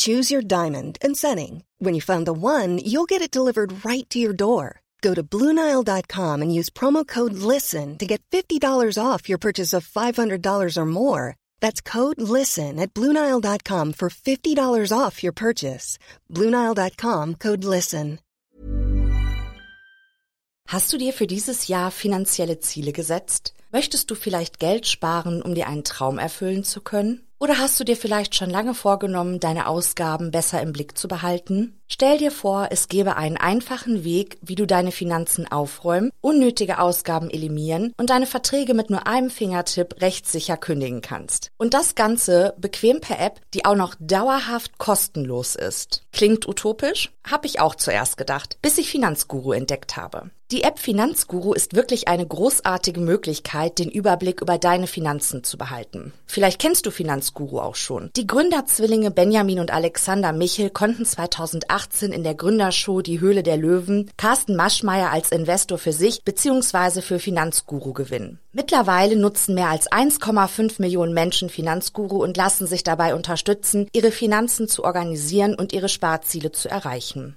Choose your diamond and setting. When you find the one, you'll get it delivered right to your door. Go to Bluenile.com and use promo code LISTEN to get $50 off your purchase of $500 or more. That's code LISTEN at Bluenile.com for $50 off your purchase. Bluenile.com code LISTEN. Hast du dir für dieses Jahr finanzielle Ziele gesetzt? Möchtest du vielleicht Geld sparen, um dir einen Traum erfüllen zu können? Oder hast du dir vielleicht schon lange vorgenommen, deine Ausgaben besser im Blick zu behalten? Stell dir vor, es gäbe einen einfachen Weg, wie du deine Finanzen aufräumen, unnötige Ausgaben eliminieren und deine Verträge mit nur einem Fingertipp rechtssicher kündigen kannst. Und das Ganze bequem per App, die auch noch dauerhaft kostenlos ist. Klingt utopisch? Hab ich auch zuerst gedacht, bis ich Finanzguru entdeckt habe. Die App Finanzguru ist wirklich eine großartige Möglichkeit, den Überblick über deine Finanzen zu behalten. Vielleicht kennst du Finanzguru auch schon. Die Gründerzwillinge Benjamin und Alexander Michel konnten 2018 in der Gründershow Die Höhle der Löwen Carsten Maschmeyer als Investor für sich bzw. für Finanzguru gewinnen. Mittlerweile nutzen mehr als 1,5 Millionen Menschen Finanzguru und lassen sich dabei unterstützen, ihre Finanzen zu organisieren und ihre Sparziele zu erreichen.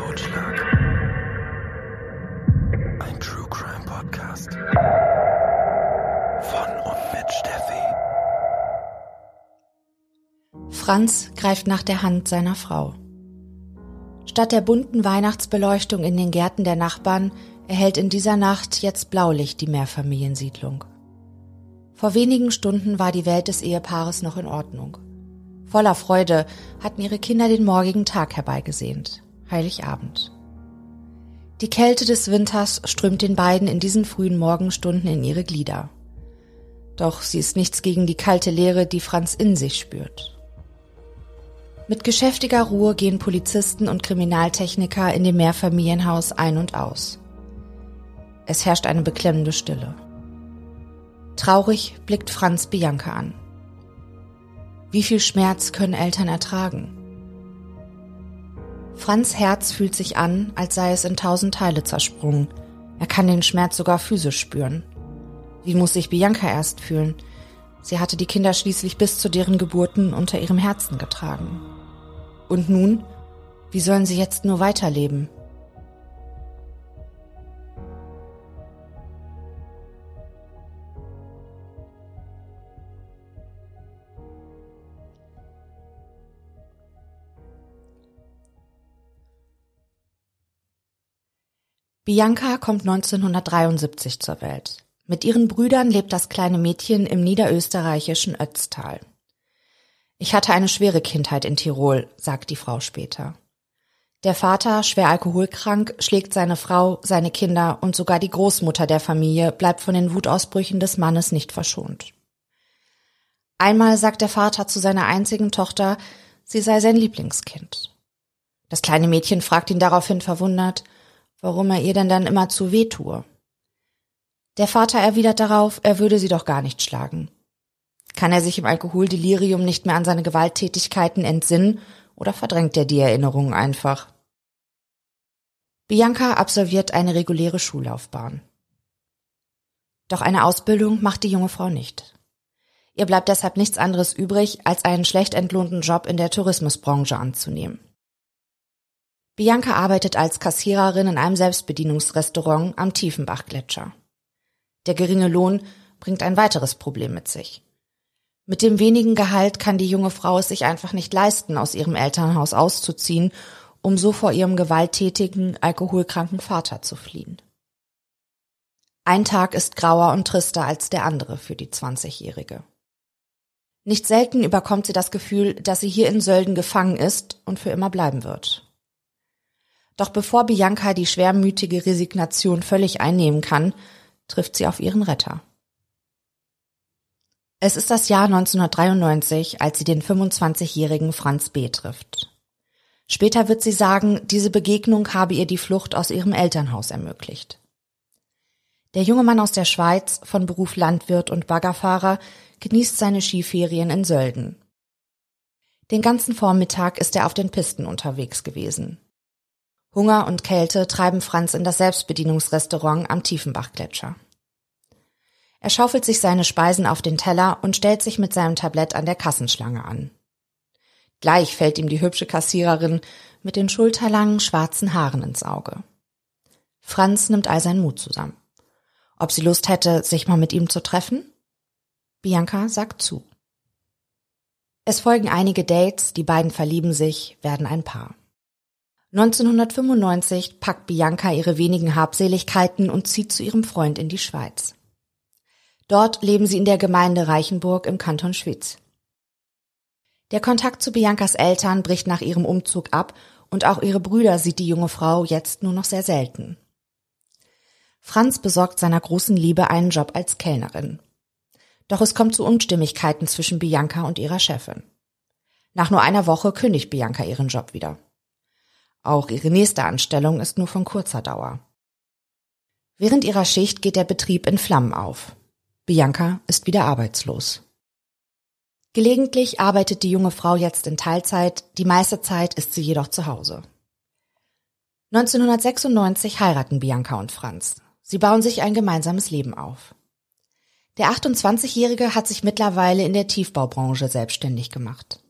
Franz greift nach der Hand seiner Frau. Statt der bunten Weihnachtsbeleuchtung in den Gärten der Nachbarn erhält in dieser Nacht jetzt Blaulicht die Mehrfamiliensiedlung. Vor wenigen Stunden war die Welt des Ehepaares noch in Ordnung. Voller Freude hatten ihre Kinder den morgigen Tag herbeigesehnt, Heiligabend. Die Kälte des Winters strömt den beiden in diesen frühen Morgenstunden in ihre Glieder. Doch sie ist nichts gegen die kalte Leere, die Franz in sich spürt. Mit geschäftiger Ruhe gehen Polizisten und Kriminaltechniker in dem Mehrfamilienhaus ein und aus. Es herrscht eine beklemmende Stille. Traurig blickt Franz Bianca an. Wie viel Schmerz können Eltern ertragen? Franz Herz fühlt sich an, als sei es in tausend Teile zersprungen. Er kann den Schmerz sogar physisch spüren. Wie muss sich Bianca erst fühlen? Sie hatte die Kinder schließlich bis zu deren Geburten unter ihrem Herzen getragen. Und nun? Wie sollen sie jetzt nur weiterleben? Bianca kommt 1973 zur Welt. Mit ihren Brüdern lebt das kleine Mädchen im niederösterreichischen Ötztal. Ich hatte eine schwere Kindheit in Tirol, sagt die Frau später. Der Vater, schwer alkoholkrank, schlägt seine Frau, seine Kinder und sogar die Großmutter der Familie bleibt von den Wutausbrüchen des Mannes nicht verschont. Einmal sagt der Vater zu seiner einzigen Tochter, sie sei sein Lieblingskind. Das kleine Mädchen fragt ihn daraufhin verwundert, warum er ihr denn dann immer zu weh tue. Der Vater erwidert darauf, er würde sie doch gar nicht schlagen. Kann er sich im Alkoholdelirium nicht mehr an seine Gewalttätigkeiten entsinnen oder verdrängt er die Erinnerungen einfach? Bianca absolviert eine reguläre Schullaufbahn. Doch eine Ausbildung macht die junge Frau nicht. Ihr bleibt deshalb nichts anderes übrig, als einen schlecht entlohnten Job in der Tourismusbranche anzunehmen. Bianca arbeitet als Kassiererin in einem Selbstbedienungsrestaurant am Tiefenbachgletscher. Der geringe Lohn bringt ein weiteres Problem mit sich. Mit dem wenigen Gehalt kann die junge Frau es sich einfach nicht leisten, aus ihrem Elternhaus auszuziehen, um so vor ihrem gewalttätigen, alkoholkranken Vater zu fliehen. Ein Tag ist grauer und trister als der andere für die 20-Jährige. Nicht selten überkommt sie das Gefühl, dass sie hier in Sölden gefangen ist und für immer bleiben wird. Doch bevor Bianca die schwermütige Resignation völlig einnehmen kann, trifft sie auf ihren Retter. Es ist das Jahr 1993, als sie den 25-jährigen Franz B. trifft. Später wird sie sagen, diese Begegnung habe ihr die Flucht aus ihrem Elternhaus ermöglicht. Der junge Mann aus der Schweiz, von Beruf Landwirt und Baggerfahrer, genießt seine Skiferien in Sölden. Den ganzen Vormittag ist er auf den Pisten unterwegs gewesen. Hunger und Kälte treiben Franz in das Selbstbedienungsrestaurant am Tiefenbachgletscher. Er schaufelt sich seine Speisen auf den Teller und stellt sich mit seinem Tablett an der Kassenschlange an. Gleich fällt ihm die hübsche Kassiererin mit den schulterlangen schwarzen Haaren ins Auge. Franz nimmt all seinen Mut zusammen. Ob sie Lust hätte, sich mal mit ihm zu treffen? Bianca sagt zu. Es folgen einige Dates, die beiden verlieben sich, werden ein Paar. 1995 packt Bianca ihre wenigen Habseligkeiten und zieht zu ihrem Freund in die Schweiz. Dort leben sie in der Gemeinde Reichenburg im Kanton Schwyz. Der Kontakt zu Biancas Eltern bricht nach ihrem Umzug ab und auch ihre Brüder sieht die junge Frau jetzt nur noch sehr selten. Franz besorgt seiner großen Liebe einen Job als Kellnerin. Doch es kommt zu Unstimmigkeiten zwischen Bianca und ihrer Chefin. Nach nur einer Woche kündigt Bianca ihren Job wieder. Auch ihre nächste Anstellung ist nur von kurzer Dauer. Während ihrer Schicht geht der Betrieb in Flammen auf. Bianca ist wieder arbeitslos. Gelegentlich arbeitet die junge Frau jetzt in Teilzeit, die meiste Zeit ist sie jedoch zu Hause. 1996 heiraten Bianca und Franz. Sie bauen sich ein gemeinsames Leben auf. Der 28-Jährige hat sich mittlerweile in der Tiefbaubranche selbstständig gemacht.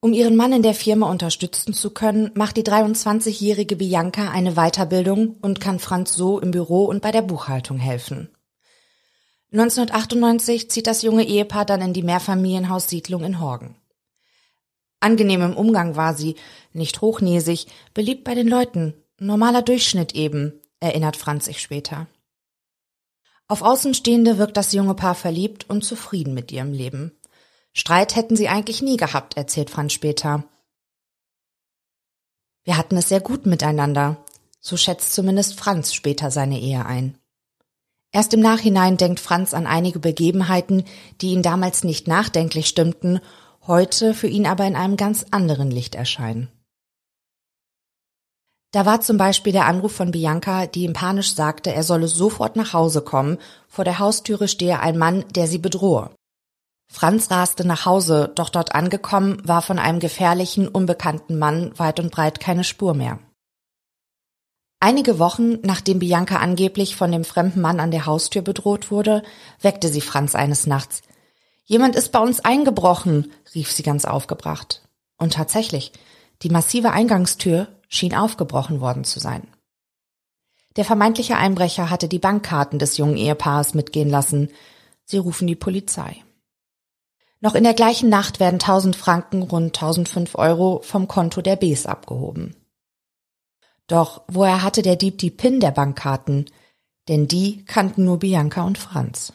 Um ihren Mann in der Firma unterstützen zu können, macht die 23-jährige Bianca eine Weiterbildung und kann Franz so im Büro und bei der Buchhaltung helfen. 1998 zieht das junge Ehepaar dann in die Mehrfamilienhaussiedlung in Horgen. Angenehm im Umgang war sie, nicht hochnäsig, beliebt bei den Leuten, normaler Durchschnitt eben, erinnert Franz sich später. Auf Außenstehende wirkt das junge Paar verliebt und zufrieden mit ihrem Leben. Streit hätten sie eigentlich nie gehabt, erzählt Franz später. Wir hatten es sehr gut miteinander, so schätzt zumindest Franz später seine Ehe ein. Erst im Nachhinein denkt Franz an einige Begebenheiten, die ihn damals nicht nachdenklich stimmten, heute für ihn aber in einem ganz anderen Licht erscheinen. Da war zum Beispiel der Anruf von Bianca, die ihm panisch sagte, er solle sofort nach Hause kommen, vor der Haustüre stehe ein Mann, der sie bedrohe. Franz raste nach Hause, doch dort angekommen war von einem gefährlichen, unbekannten Mann weit und breit keine Spur mehr. Einige Wochen, nachdem Bianca angeblich von dem fremden Mann an der Haustür bedroht wurde, weckte sie Franz eines Nachts. Jemand ist bei uns eingebrochen, rief sie ganz aufgebracht. Und tatsächlich, die massive Eingangstür schien aufgebrochen worden zu sein. Der vermeintliche Einbrecher hatte die Bankkarten des jungen Ehepaares mitgehen lassen. Sie rufen die Polizei. Noch in der gleichen Nacht werden 1000 Franken, rund 1005 Euro vom Konto der Bs abgehoben. Doch woher hatte der Dieb die PIN der Bankkarten? Denn die kannten nur Bianca und Franz.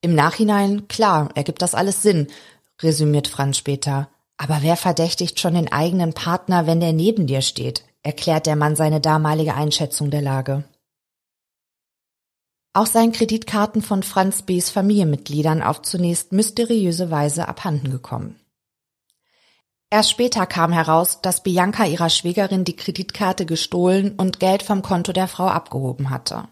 Im Nachhinein, klar, ergibt das alles Sinn, resümiert Franz später. Aber wer verdächtigt schon den eigenen Partner, wenn der neben dir steht, erklärt der Mann seine damalige Einschätzung der Lage. Auch seien Kreditkarten von Franz B.s Familienmitgliedern auf zunächst mysteriöse Weise abhanden gekommen. Erst später kam heraus, dass Bianca ihrer Schwägerin die Kreditkarte gestohlen und Geld vom Konto der Frau abgehoben hatte.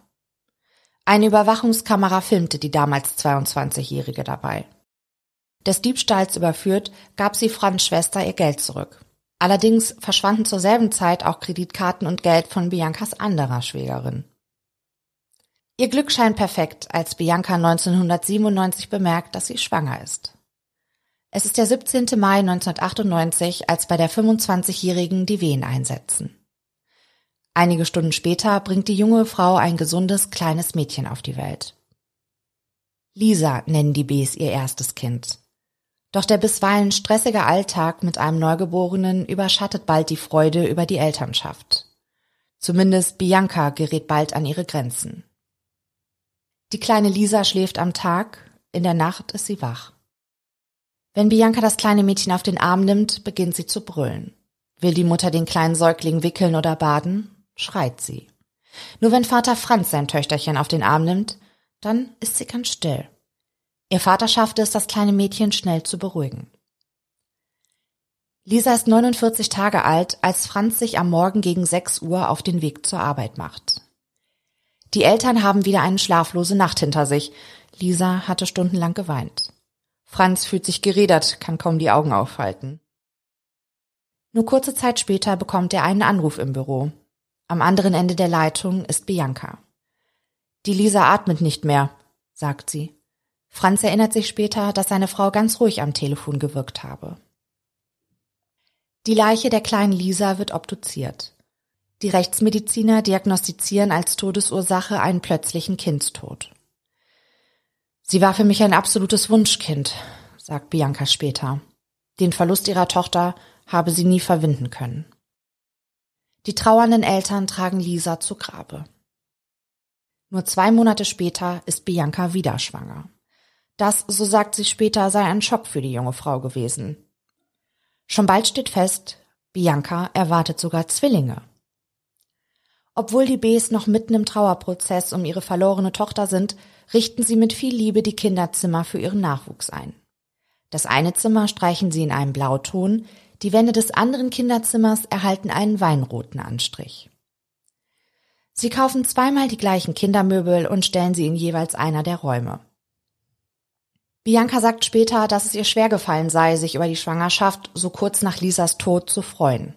Eine Überwachungskamera filmte die damals 22-Jährige dabei. Des Diebstahls überführt, gab sie Franz Schwester ihr Geld zurück. Allerdings verschwanden zur selben Zeit auch Kreditkarten und Geld von Biancas anderer Schwägerin. Ihr Glück scheint perfekt, als Bianca 1997 bemerkt, dass sie schwanger ist. Es ist der 17. Mai 1998, als bei der 25-Jährigen die Wehen einsetzen. Einige Stunden später bringt die junge Frau ein gesundes, kleines Mädchen auf die Welt. Lisa nennen die Bs ihr erstes Kind. Doch der bisweilen stressige Alltag mit einem Neugeborenen überschattet bald die Freude über die Elternschaft. Zumindest Bianca gerät bald an ihre Grenzen. Die kleine Lisa schläft am Tag, in der Nacht ist sie wach. Wenn Bianca das kleine Mädchen auf den Arm nimmt, beginnt sie zu brüllen. Will die Mutter den kleinen Säugling wickeln oder baden, schreit sie. Nur wenn Vater Franz sein Töchterchen auf den Arm nimmt, dann ist sie ganz still. Ihr Vater schaffte es, das kleine Mädchen schnell zu beruhigen. Lisa ist 49 Tage alt, als Franz sich am Morgen gegen 6 Uhr auf den Weg zur Arbeit macht. Die Eltern haben wieder eine schlaflose Nacht hinter sich. Lisa hatte stundenlang geweint. Franz fühlt sich gerädert, kann kaum die Augen aufhalten. Nur kurze Zeit später bekommt er einen Anruf im Büro. Am anderen Ende der Leitung ist Bianca. Die Lisa atmet nicht mehr, sagt sie. Franz erinnert sich später, dass seine Frau ganz ruhig am Telefon gewirkt habe. Die Leiche der kleinen Lisa wird obduziert. Die Rechtsmediziner diagnostizieren als Todesursache einen plötzlichen Kindstod. Sie war für mich ein absolutes Wunschkind, sagt Bianca später. Den Verlust ihrer Tochter habe sie nie verwinden können. Die trauernden Eltern tragen Lisa zu Grabe. Nur zwei Monate später ist Bianca wieder schwanger. Das, so sagt sie später, sei ein Schock für die junge Frau gewesen. Schon bald steht fest, Bianca erwartet sogar Zwillinge. Obwohl die Bs noch mitten im Trauerprozess um ihre verlorene Tochter sind, richten sie mit viel Liebe die Kinderzimmer für ihren Nachwuchs ein. Das eine Zimmer streichen sie in einem Blauton, die Wände des anderen Kinderzimmers erhalten einen weinroten Anstrich. Sie kaufen zweimal die gleichen Kindermöbel und stellen sie in jeweils einer der Räume. Bianca sagt später, dass es ihr schwer gefallen sei, sich über die Schwangerschaft so kurz nach Lisas Tod zu freuen.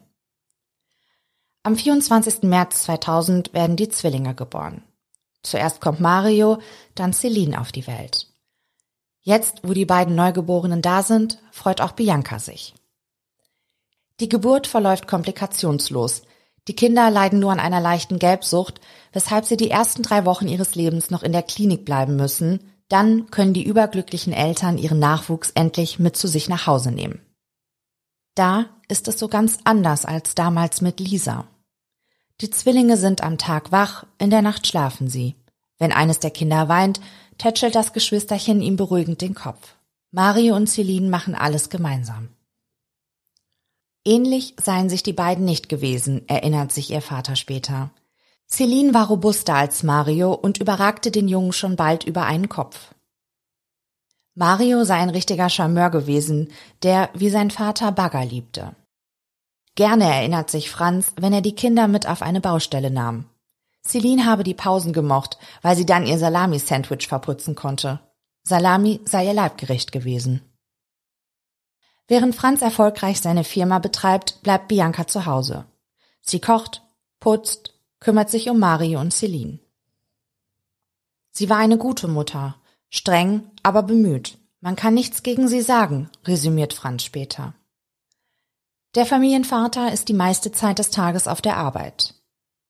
Am 24. März 2000 werden die Zwillinge geboren. Zuerst kommt Mario, dann Celine auf die Welt. Jetzt, wo die beiden Neugeborenen da sind, freut auch Bianca sich. Die Geburt verläuft komplikationslos. Die Kinder leiden nur an einer leichten Gelbsucht, weshalb sie die ersten drei Wochen ihres Lebens noch in der Klinik bleiben müssen. Dann können die überglücklichen Eltern ihren Nachwuchs endlich mit zu sich nach Hause nehmen. Da ist es so ganz anders als damals mit Lisa. Die Zwillinge sind am Tag wach, in der Nacht schlafen sie. Wenn eines der Kinder weint, tätschelt das Geschwisterchen ihm beruhigend den Kopf. Mario und Celine machen alles gemeinsam. Ähnlich seien sich die beiden nicht gewesen, erinnert sich ihr Vater später. Celine war robuster als Mario und überragte den Jungen schon bald über einen Kopf. Mario sei ein richtiger Charmeur gewesen, der wie sein Vater Bagger liebte. Gerne erinnert sich Franz, wenn er die Kinder mit auf eine Baustelle nahm. Celine habe die Pausen gemocht, weil sie dann ihr Salami-Sandwich verputzen konnte. Salami sei ihr Leibgericht gewesen. Während Franz erfolgreich seine Firma betreibt, bleibt Bianca zu Hause. Sie kocht, putzt, kümmert sich um Mario und Celine. Sie war eine gute Mutter, streng, aber bemüht. Man kann nichts gegen sie sagen, resümiert Franz später. Der Familienvater ist die meiste Zeit des Tages auf der Arbeit.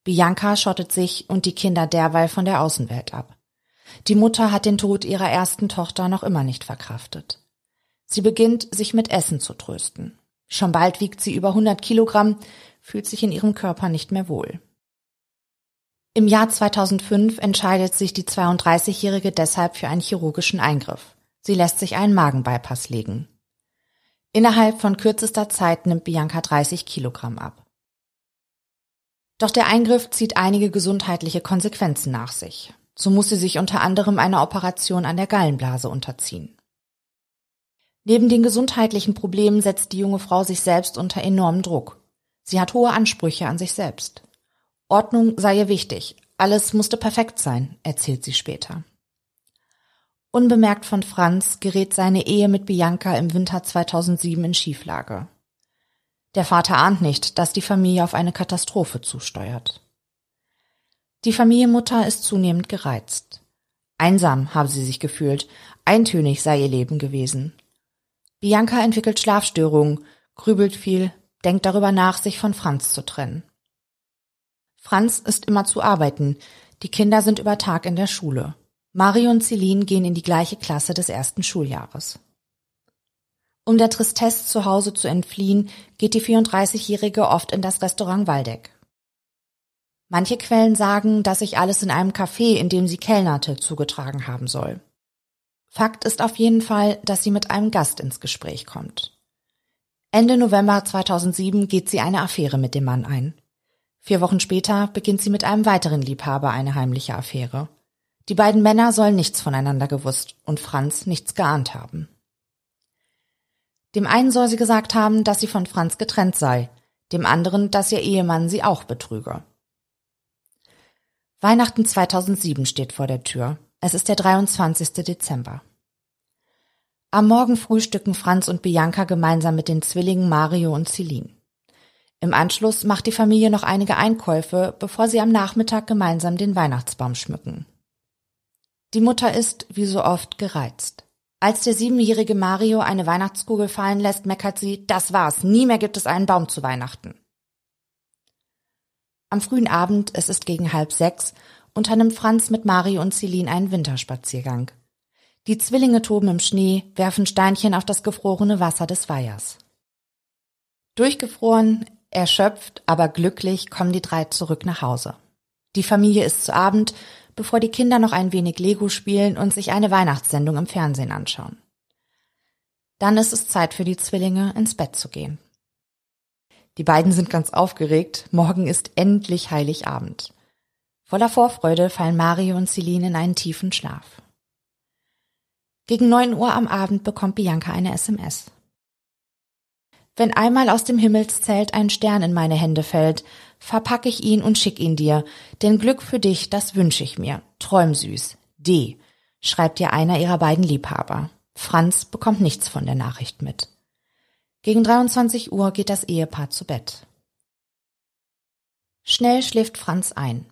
Bianca schottet sich und die Kinder derweil von der Außenwelt ab. Die Mutter hat den Tod ihrer ersten Tochter noch immer nicht verkraftet. Sie beginnt, sich mit Essen zu trösten. Schon bald wiegt sie über 100 Kilogramm, fühlt sich in ihrem Körper nicht mehr wohl. Im Jahr 2005 entscheidet sich die 32-Jährige deshalb für einen chirurgischen Eingriff. Sie lässt sich einen Magenbypass legen. Innerhalb von kürzester Zeit nimmt Bianca 30 Kilogramm ab. Doch der Eingriff zieht einige gesundheitliche Konsequenzen nach sich. So muss sie sich unter anderem einer Operation an der Gallenblase unterziehen. Neben den gesundheitlichen Problemen setzt die junge Frau sich selbst unter enormen Druck. Sie hat hohe Ansprüche an sich selbst. Ordnung sei ihr wichtig, alles musste perfekt sein, erzählt sie später. Unbemerkt von Franz gerät seine Ehe mit Bianca im Winter 2007 in Schieflage. Der Vater ahnt nicht, dass die Familie auf eine Katastrophe zusteuert. Die Familienmutter ist zunehmend gereizt. Einsam habe sie sich gefühlt, eintönig sei ihr Leben gewesen. Bianca entwickelt Schlafstörungen, grübelt viel, denkt darüber nach, sich von Franz zu trennen. Franz ist immer zu arbeiten, die Kinder sind über Tag in der Schule. Mario und Celine gehen in die gleiche Klasse des ersten Schuljahres. Um der Tristesse zu Hause zu entfliehen, geht die 34-Jährige oft in das Restaurant Waldeck. Manche Quellen sagen, dass sich alles in einem Café, in dem sie kellnerte, zugetragen haben soll. Fakt ist auf jeden Fall, dass sie mit einem Gast ins Gespräch kommt. Ende November 2007 geht sie eine Affäre mit dem Mann ein. Vier Wochen später beginnt sie mit einem weiteren Liebhaber eine heimliche Affäre. Die beiden Männer sollen nichts voneinander gewusst und Franz nichts geahnt haben. Dem einen soll sie gesagt haben, dass sie von Franz getrennt sei, dem anderen, dass ihr Ehemann sie auch betrüge. Weihnachten 2007 steht vor der Tür. Es ist der 23. Dezember. Am Morgen frühstücken Franz und Bianca gemeinsam mit den Zwillingen Mario und Celine. Im Anschluss macht die Familie noch einige Einkäufe, bevor sie am Nachmittag gemeinsam den Weihnachtsbaum schmücken. Die Mutter ist, wie so oft, gereizt. Als der siebenjährige Mario eine Weihnachtskugel fallen lässt, meckert sie, das war's, nie mehr gibt es einen Baum zu Weihnachten. Am frühen Abend, es ist gegen halb sechs, unternimmt Franz mit Mario und Celine einen Winterspaziergang. Die Zwillinge toben im Schnee, werfen Steinchen auf das gefrorene Wasser des Weihers. Durchgefroren, erschöpft, aber glücklich kommen die drei zurück nach Hause. Die Familie ist zu Abend, bevor die Kinder noch ein wenig Lego spielen und sich eine Weihnachtssendung im Fernsehen anschauen. Dann ist es Zeit für die Zwillinge, ins Bett zu gehen. Die beiden sind ganz aufgeregt, morgen ist endlich Heiligabend. Voller Vorfreude fallen Mario und Celine in einen tiefen Schlaf. Gegen neun Uhr am Abend bekommt Bianca eine SMS. Wenn einmal aus dem Himmelszelt ein Stern in meine Hände fällt, verpack ich ihn und schick ihn dir, denn Glück für dich, das wünsche ich mir. Träum süß. D. schreibt dir einer ihrer beiden Liebhaber. Franz bekommt nichts von der Nachricht mit. Gegen 23 Uhr geht das Ehepaar zu Bett. Schnell schläft Franz ein.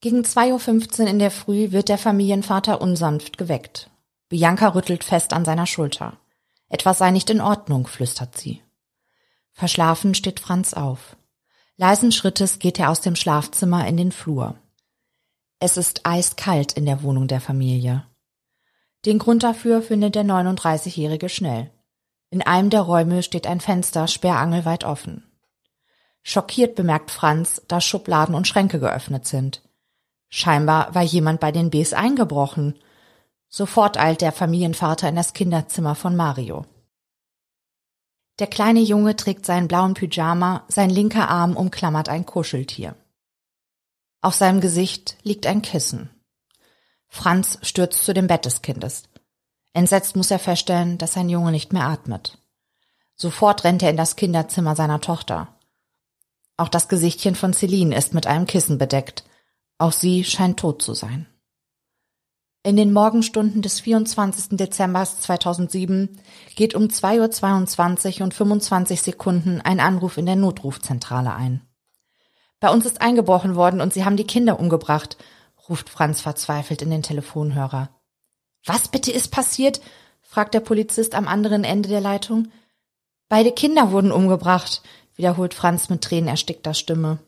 Gegen 2.15 Uhr in der Früh wird der Familienvater unsanft geweckt. Bianca rüttelt fest an seiner Schulter. Etwas sei nicht in Ordnung, flüstert sie. Verschlafen steht Franz auf. Leisen Schrittes geht er aus dem Schlafzimmer in den Flur. Es ist eiskalt in der Wohnung der Familie. Den Grund dafür findet der 39-Jährige schnell. In einem der Räume steht ein Fenster sperrangelweit offen. Schockiert bemerkt Franz, dass Schubladen und Schränke geöffnet sind. Scheinbar war jemand bei den Bs eingebrochen Sofort eilt der Familienvater in das Kinderzimmer von Mario. Der kleine Junge trägt seinen blauen Pyjama, sein linker Arm umklammert ein Kuscheltier. Auf seinem Gesicht liegt ein Kissen. Franz stürzt zu dem Bett des Kindes. Entsetzt muss er feststellen, dass sein Junge nicht mehr atmet. Sofort rennt er in das Kinderzimmer seiner Tochter. Auch das Gesichtchen von Celine ist mit einem Kissen bedeckt. Auch sie scheint tot zu sein. In den Morgenstunden des 24. Dezember 2007 geht um 2.22 Uhr und 25 Sekunden ein Anruf in der Notrufzentrale ein. Bei uns ist eingebrochen worden und sie haben die Kinder umgebracht, ruft Franz verzweifelt in den Telefonhörer. Was bitte ist passiert? fragt der Polizist am anderen Ende der Leitung. Beide Kinder wurden umgebracht, wiederholt Franz mit tränenerstickter Stimme.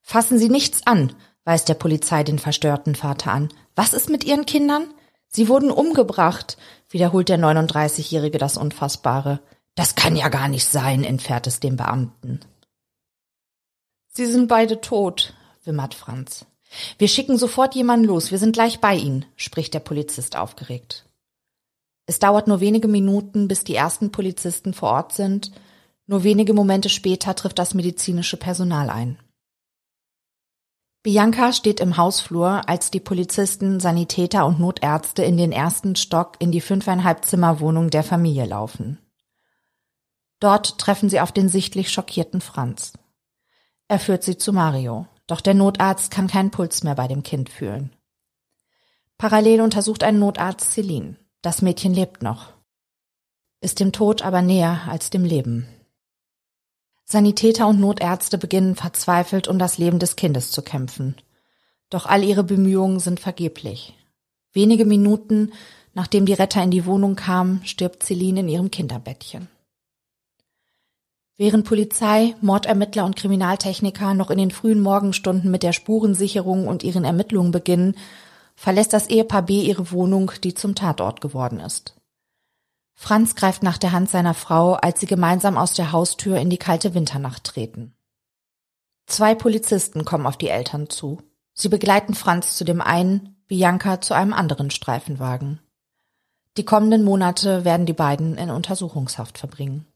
Fassen Sie nichts an, weist der Polizei den verstörten Vater an. Was ist mit Ihren Kindern? Sie wurden umgebracht, wiederholt der 39-Jährige das Unfassbare. Das kann ja gar nicht sein, entfährt es dem Beamten. Sie sind beide tot, wimmert Franz. Wir schicken sofort jemanden los, wir sind gleich bei Ihnen, spricht der Polizist aufgeregt. Es dauert nur wenige Minuten, bis die ersten Polizisten vor Ort sind. Nur wenige Momente später trifft das medizinische Personal ein. Bianca steht im Hausflur, als die Polizisten, Sanitäter und Notärzte in den ersten Stock in die fünfeinhalb Zimmerwohnung der Familie laufen. Dort treffen sie auf den sichtlich schockierten Franz. Er führt sie zu Mario, doch der Notarzt kann keinen Puls mehr bei dem Kind fühlen. Parallel untersucht ein Notarzt Celine. Das Mädchen lebt noch. Ist dem Tod aber näher als dem Leben. Sanitäter und Notärzte beginnen verzweifelt um das Leben des Kindes zu kämpfen. Doch all ihre Bemühungen sind vergeblich. Wenige Minuten nachdem die Retter in die Wohnung kamen, stirbt Celine in ihrem Kinderbettchen. Während Polizei, Mordermittler und Kriminaltechniker noch in den frühen Morgenstunden mit der Spurensicherung und ihren Ermittlungen beginnen, verlässt das Ehepaar B ihre Wohnung, die zum Tatort geworden ist. Franz greift nach der Hand seiner Frau, als sie gemeinsam aus der Haustür in die kalte Winternacht treten. Zwei Polizisten kommen auf die Eltern zu. Sie begleiten Franz zu dem einen, Bianca zu einem anderen Streifenwagen. Die kommenden Monate werden die beiden in Untersuchungshaft verbringen.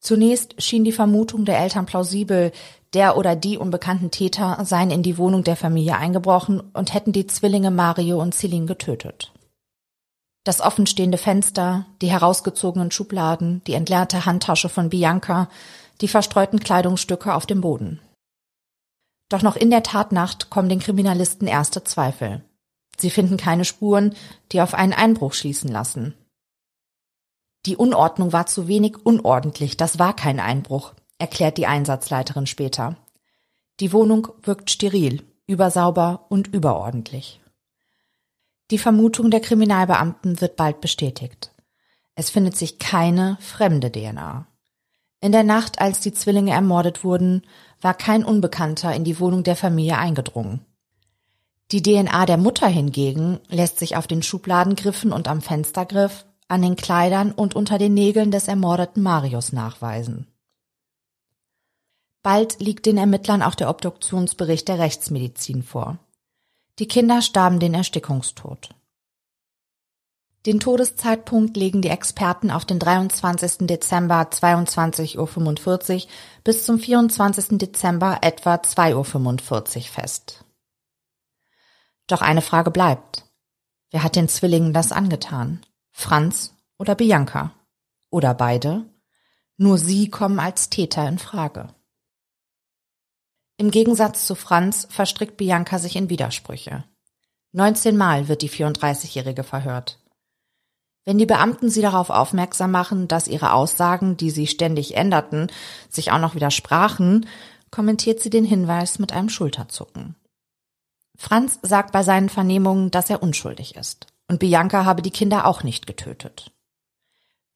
Zunächst schien die Vermutung der Eltern plausibel, der oder die unbekannten Täter seien in die Wohnung der Familie eingebrochen und hätten die Zwillinge Mario und Celine getötet. Das offenstehende Fenster, die herausgezogenen Schubladen, die entleerte Handtasche von Bianca, die verstreuten Kleidungsstücke auf dem Boden. Doch noch in der Tatnacht kommen den Kriminalisten erste Zweifel. Sie finden keine Spuren, die auf einen Einbruch schließen lassen. Die Unordnung war zu wenig unordentlich, das war kein Einbruch, erklärt die Einsatzleiterin später. Die Wohnung wirkt steril, übersauber und überordentlich. Die Vermutung der Kriminalbeamten wird bald bestätigt. Es findet sich keine fremde DNA. In der Nacht, als die Zwillinge ermordet wurden, war kein Unbekannter in die Wohnung der Familie eingedrungen. Die DNA der Mutter hingegen lässt sich auf den Schubladengriffen und am Fenstergriff, an den Kleidern und unter den Nägeln des ermordeten Marius nachweisen. Bald liegt den Ermittlern auch der Obduktionsbericht der Rechtsmedizin vor. Die Kinder starben den Erstickungstod. Den Todeszeitpunkt legen die Experten auf den 23. Dezember 22.45 Uhr bis zum 24. Dezember etwa 2.45 Uhr fest. Doch eine Frage bleibt. Wer hat den Zwillingen das angetan? Franz oder Bianca? Oder beide? Nur sie kommen als Täter in Frage. Im Gegensatz zu Franz verstrickt Bianca sich in Widersprüche. 19 Mal wird die 34-Jährige verhört. Wenn die Beamten sie darauf aufmerksam machen, dass ihre Aussagen, die sie ständig änderten, sich auch noch widersprachen, kommentiert sie den Hinweis mit einem Schulterzucken. Franz sagt bei seinen Vernehmungen, dass er unschuldig ist, und Bianca habe die Kinder auch nicht getötet.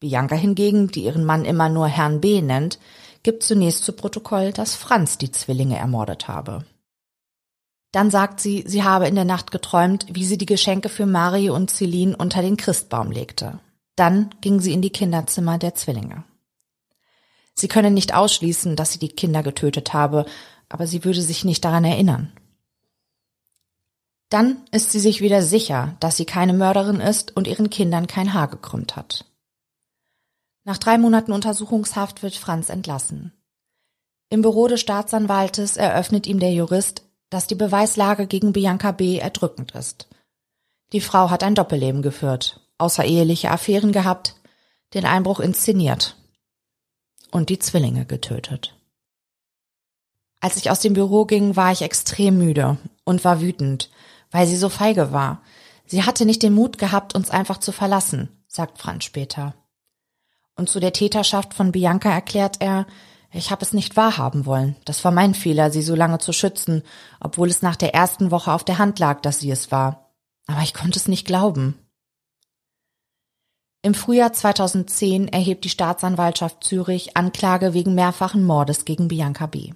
Bianca hingegen, die ihren Mann immer nur Herrn B nennt, gibt zunächst zu Protokoll, dass Franz die Zwillinge ermordet habe. Dann sagt sie, sie habe in der Nacht geträumt, wie sie die Geschenke für Mario und Celine unter den Christbaum legte. Dann ging sie in die Kinderzimmer der Zwillinge. Sie könne nicht ausschließen, dass sie die Kinder getötet habe, aber sie würde sich nicht daran erinnern. Dann ist sie sich wieder sicher, dass sie keine Mörderin ist und ihren Kindern kein Haar gekrümmt hat. Nach drei Monaten Untersuchungshaft wird Franz entlassen. Im Büro des Staatsanwaltes eröffnet ihm der Jurist, dass die Beweislage gegen Bianca B. erdrückend ist. Die Frau hat ein Doppelleben geführt, außereheliche Affären gehabt, den Einbruch inszeniert und die Zwillinge getötet. Als ich aus dem Büro ging, war ich extrem müde und war wütend, weil sie so feige war. Sie hatte nicht den Mut gehabt, uns einfach zu verlassen, sagt Franz später. Und zu der Täterschaft von Bianca erklärt er, ich habe es nicht wahrhaben wollen. Das war mein Fehler, sie so lange zu schützen, obwohl es nach der ersten Woche auf der Hand lag, dass sie es war. Aber ich konnte es nicht glauben. Im Frühjahr 2010 erhebt die Staatsanwaltschaft Zürich Anklage wegen mehrfachen Mordes gegen Bianca B.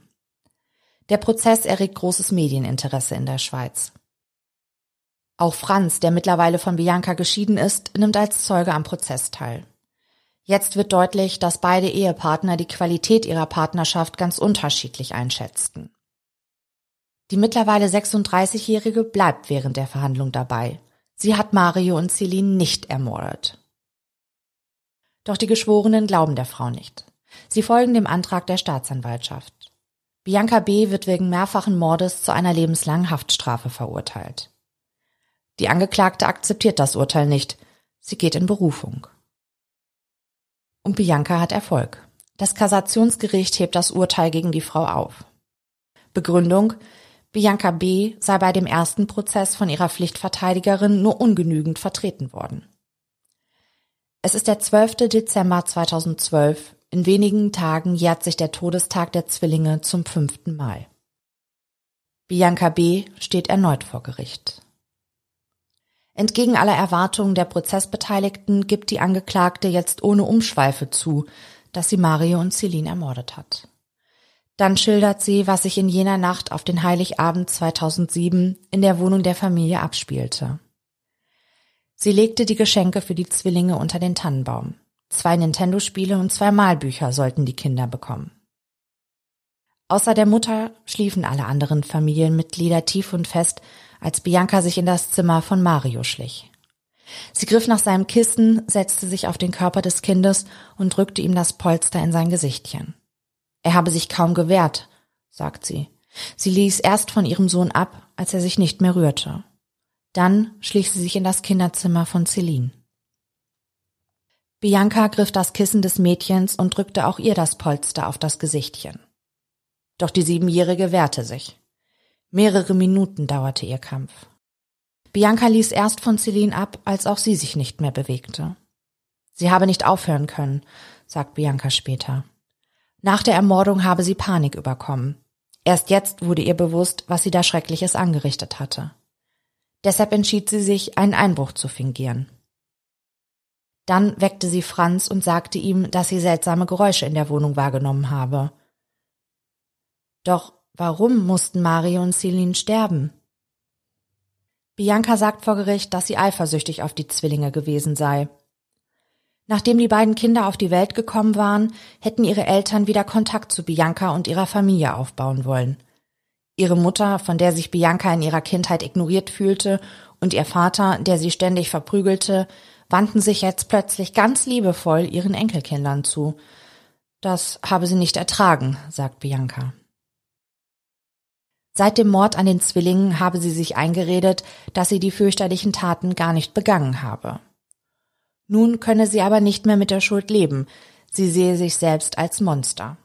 Der Prozess erregt großes Medieninteresse in der Schweiz. Auch Franz, der mittlerweile von Bianca geschieden ist, nimmt als Zeuge am Prozess teil. Jetzt wird deutlich, dass beide Ehepartner die Qualität ihrer Partnerschaft ganz unterschiedlich einschätzten. Die mittlerweile 36-Jährige bleibt während der Verhandlung dabei. Sie hat Mario und Celine nicht ermordet. Doch die Geschworenen glauben der Frau nicht. Sie folgen dem Antrag der Staatsanwaltschaft. Bianca B. wird wegen mehrfachen Mordes zu einer lebenslangen Haftstrafe verurteilt. Die Angeklagte akzeptiert das Urteil nicht. Sie geht in Berufung. Und Bianca hat Erfolg. Das Kassationsgericht hebt das Urteil gegen die Frau auf. Begründung Bianca B. sei bei dem ersten Prozess von ihrer Pflichtverteidigerin nur ungenügend vertreten worden. Es ist der 12. Dezember 2012, in wenigen Tagen jährt sich der Todestag der Zwillinge zum fünften Mal. Bianca B. steht erneut vor Gericht. Entgegen aller Erwartungen der Prozessbeteiligten gibt die Angeklagte jetzt ohne Umschweife zu, dass sie Mario und Celine ermordet hat. Dann schildert sie, was sich in jener Nacht auf den Heiligabend 2007 in der Wohnung der Familie abspielte. Sie legte die Geschenke für die Zwillinge unter den Tannenbaum. Zwei Nintendo-Spiele und zwei Malbücher sollten die Kinder bekommen. Außer der Mutter schliefen alle anderen Familienmitglieder tief und fest, als Bianca sich in das Zimmer von Mario schlich. Sie griff nach seinem Kissen, setzte sich auf den Körper des Kindes und drückte ihm das Polster in sein Gesichtchen. Er habe sich kaum gewehrt, sagt sie. Sie ließ erst von ihrem Sohn ab, als er sich nicht mehr rührte. Dann schlich sie sich in das Kinderzimmer von Celine. Bianca griff das Kissen des Mädchens und drückte auch ihr das Polster auf das Gesichtchen. Doch die Siebenjährige wehrte sich. Mehrere Minuten dauerte ihr Kampf. Bianca ließ erst von Celine ab, als auch sie sich nicht mehr bewegte. Sie habe nicht aufhören können, sagt Bianca später. Nach der Ermordung habe sie Panik überkommen. Erst jetzt wurde ihr bewusst, was sie da Schreckliches angerichtet hatte. Deshalb entschied sie sich, einen Einbruch zu fingieren. Dann weckte sie Franz und sagte ihm, dass sie seltsame Geräusche in der Wohnung wahrgenommen habe. Doch warum mussten Mario und Celine sterben? Bianca sagt vor Gericht, dass sie eifersüchtig auf die Zwillinge gewesen sei. Nachdem die beiden Kinder auf die Welt gekommen waren, hätten ihre Eltern wieder Kontakt zu Bianca und ihrer Familie aufbauen wollen. Ihre Mutter, von der sich Bianca in ihrer Kindheit ignoriert fühlte, und ihr Vater, der sie ständig verprügelte, wandten sich jetzt plötzlich ganz liebevoll ihren Enkelkindern zu. Das habe sie nicht ertragen, sagt Bianca. Seit dem Mord an den Zwillingen habe sie sich eingeredet, dass sie die fürchterlichen Taten gar nicht begangen habe. Nun könne sie aber nicht mehr mit der Schuld leben, sie sehe sich selbst als Monster.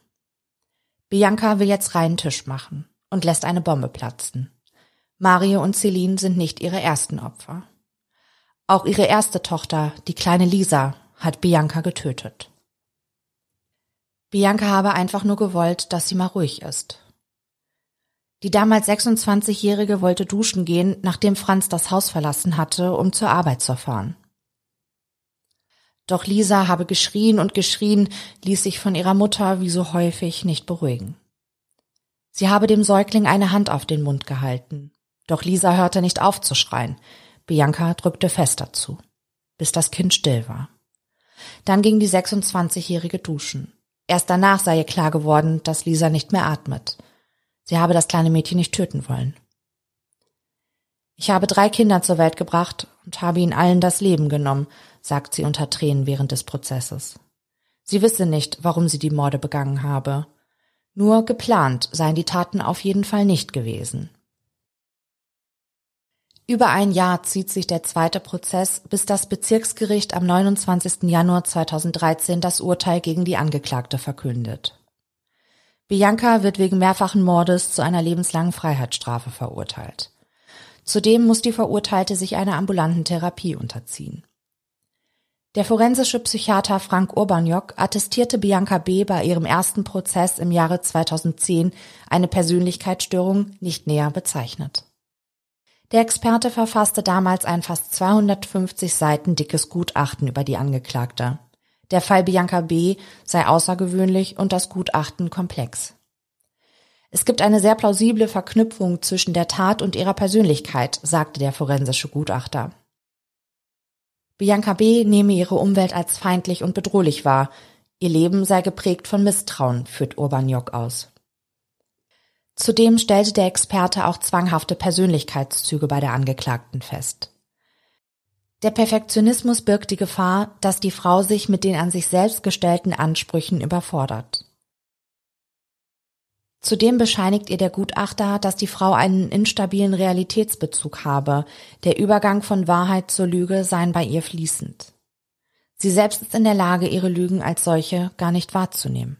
Bianca will jetzt reinen Tisch machen und lässt eine Bombe platzen. Mario und Celine sind nicht ihre ersten Opfer. Auch ihre erste Tochter, die kleine Lisa, hat Bianca getötet. Bianca habe einfach nur gewollt, dass sie mal ruhig ist. Die damals 26-Jährige wollte duschen gehen, nachdem Franz das Haus verlassen hatte, um zur Arbeit zu fahren. Doch Lisa habe geschrien und geschrien, ließ sich von ihrer Mutter wie so häufig nicht beruhigen. Sie habe dem Säugling eine Hand auf den Mund gehalten. Doch Lisa hörte nicht auf zu schreien. Bianca drückte fester zu, bis das Kind still war. Dann ging die 26-Jährige duschen. Erst danach sei ihr klar geworden, dass Lisa nicht mehr atmet. Sie habe das kleine Mädchen nicht töten wollen. Ich habe drei Kinder zur Welt gebracht und habe ihnen allen das Leben genommen, sagt sie unter Tränen während des Prozesses. Sie wisse nicht, warum sie die Morde begangen habe. Nur geplant seien die Taten auf jeden Fall nicht gewesen. Über ein Jahr zieht sich der zweite Prozess, bis das Bezirksgericht am 29. Januar 2013 das Urteil gegen die Angeklagte verkündet. Bianca wird wegen mehrfachen Mordes zu einer lebenslangen Freiheitsstrafe verurteilt. Zudem muss die Verurteilte sich einer ambulanten Therapie unterziehen. Der forensische Psychiater Frank Urbaniok attestierte Bianca B. bei ihrem ersten Prozess im Jahre 2010 eine Persönlichkeitsstörung nicht näher bezeichnet. Der Experte verfasste damals ein fast 250 Seiten dickes Gutachten über die Angeklagte. Der Fall Bianca B. sei außergewöhnlich und das Gutachten komplex. Es gibt eine sehr plausible Verknüpfung zwischen der Tat und ihrer Persönlichkeit, sagte der forensische Gutachter. Bianca B. nehme ihre Umwelt als feindlich und bedrohlich wahr. Ihr Leben sei geprägt von Misstrauen, führt Urban Jock aus. Zudem stellte der Experte auch zwanghafte Persönlichkeitszüge bei der Angeklagten fest. Der Perfektionismus birgt die Gefahr, dass die Frau sich mit den an sich selbst gestellten Ansprüchen überfordert. Zudem bescheinigt ihr der Gutachter, dass die Frau einen instabilen Realitätsbezug habe. Der Übergang von Wahrheit zur Lüge seien bei ihr fließend. Sie selbst ist in der Lage, ihre Lügen als solche gar nicht wahrzunehmen.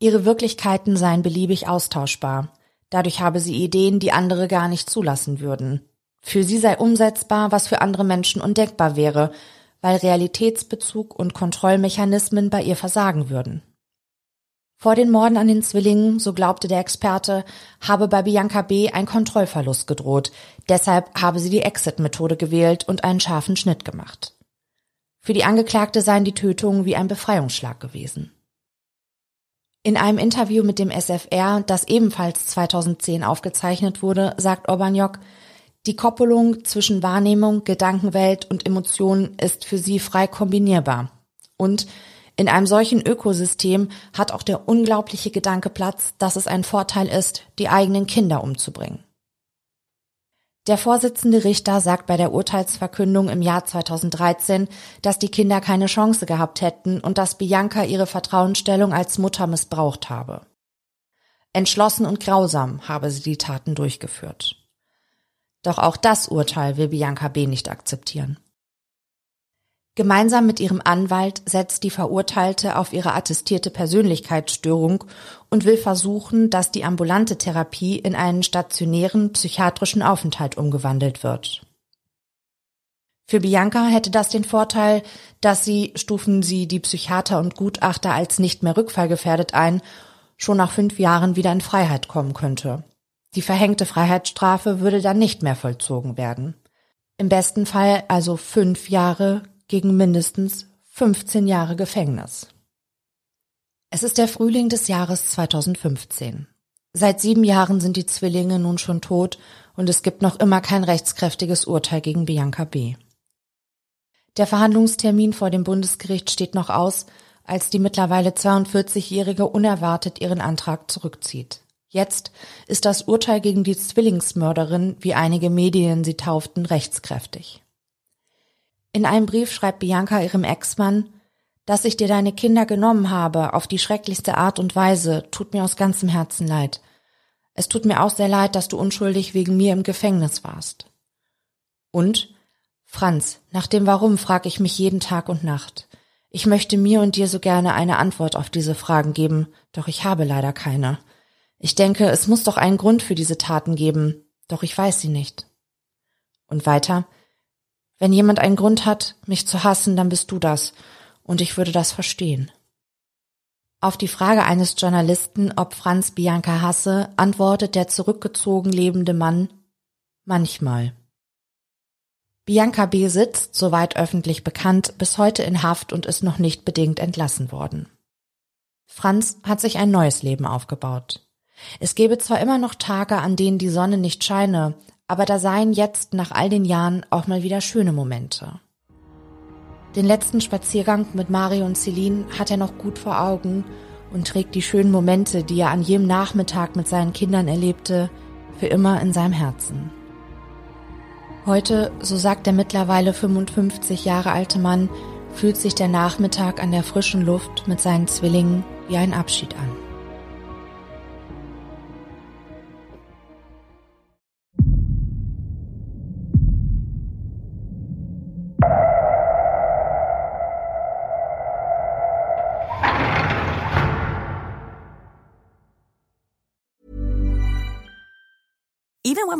Ihre Wirklichkeiten seien beliebig austauschbar. Dadurch habe sie Ideen, die andere gar nicht zulassen würden. Für sie sei umsetzbar, was für andere Menschen undenkbar wäre, weil Realitätsbezug und Kontrollmechanismen bei ihr versagen würden. Vor den Morden an den Zwillingen, so glaubte der Experte, habe bei Bianca B. ein Kontrollverlust gedroht. Deshalb habe sie die Exit-Methode gewählt und einen scharfen Schnitt gemacht. Für die Angeklagte seien die Tötungen wie ein Befreiungsschlag gewesen. In einem Interview mit dem SFR, das ebenfalls 2010 aufgezeichnet wurde, sagt Orbaniok, die Koppelung zwischen Wahrnehmung, Gedankenwelt und Emotionen ist für sie frei kombinierbar. Und in einem solchen Ökosystem hat auch der unglaubliche Gedanke Platz, dass es ein Vorteil ist, die eigenen Kinder umzubringen. Der Vorsitzende Richter sagt bei der Urteilsverkündung im Jahr 2013, dass die Kinder keine Chance gehabt hätten und dass Bianca ihre Vertrauensstellung als Mutter missbraucht habe. Entschlossen und grausam habe sie die Taten durchgeführt. Doch auch das Urteil will Bianca B. nicht akzeptieren. Gemeinsam mit ihrem Anwalt setzt die Verurteilte auf ihre attestierte Persönlichkeitsstörung und will versuchen, dass die ambulante Therapie in einen stationären psychiatrischen Aufenthalt umgewandelt wird. Für Bianca hätte das den Vorteil, dass sie, stufen sie die Psychiater und Gutachter als nicht mehr rückfallgefährdet ein, schon nach fünf Jahren wieder in Freiheit kommen könnte. Die verhängte Freiheitsstrafe würde dann nicht mehr vollzogen werden. Im besten Fall also fünf Jahre gegen mindestens 15 Jahre Gefängnis. Es ist der Frühling des Jahres 2015. Seit sieben Jahren sind die Zwillinge nun schon tot und es gibt noch immer kein rechtskräftiges Urteil gegen Bianca B. Der Verhandlungstermin vor dem Bundesgericht steht noch aus, als die mittlerweile 42-Jährige unerwartet ihren Antrag zurückzieht. Jetzt ist das Urteil gegen die Zwillingsmörderin, wie einige Medien sie tauften, rechtskräftig. In einem Brief schreibt Bianca ihrem Ex-Mann, dass ich dir deine Kinder genommen habe, auf die schrecklichste Art und Weise, tut mir aus ganzem Herzen leid. Es tut mir auch sehr leid, dass du unschuldig wegen mir im Gefängnis warst. Und? Franz, nach dem Warum frage ich mich jeden Tag und Nacht. Ich möchte mir und dir so gerne eine Antwort auf diese Fragen geben, doch ich habe leider keine. Ich denke, es muss doch einen Grund für diese Taten geben, doch ich weiß sie nicht. Und weiter, wenn jemand einen Grund hat, mich zu hassen, dann bist du das, und ich würde das verstehen. Auf die Frage eines Journalisten, ob Franz Bianca hasse, antwortet der zurückgezogen lebende Mann Manchmal. Bianca B. sitzt, soweit öffentlich bekannt, bis heute in Haft und ist noch nicht bedingt entlassen worden. Franz hat sich ein neues Leben aufgebaut. Es gäbe zwar immer noch Tage, an denen die Sonne nicht scheine, aber da seien jetzt nach all den Jahren auch mal wieder schöne Momente. Den letzten Spaziergang mit Mario und Celine hat er noch gut vor Augen und trägt die schönen Momente, die er an jedem Nachmittag mit seinen Kindern erlebte, für immer in seinem Herzen. Heute, so sagt der mittlerweile 55 Jahre alte Mann, fühlt sich der Nachmittag an der frischen Luft mit seinen Zwillingen wie ein Abschied an.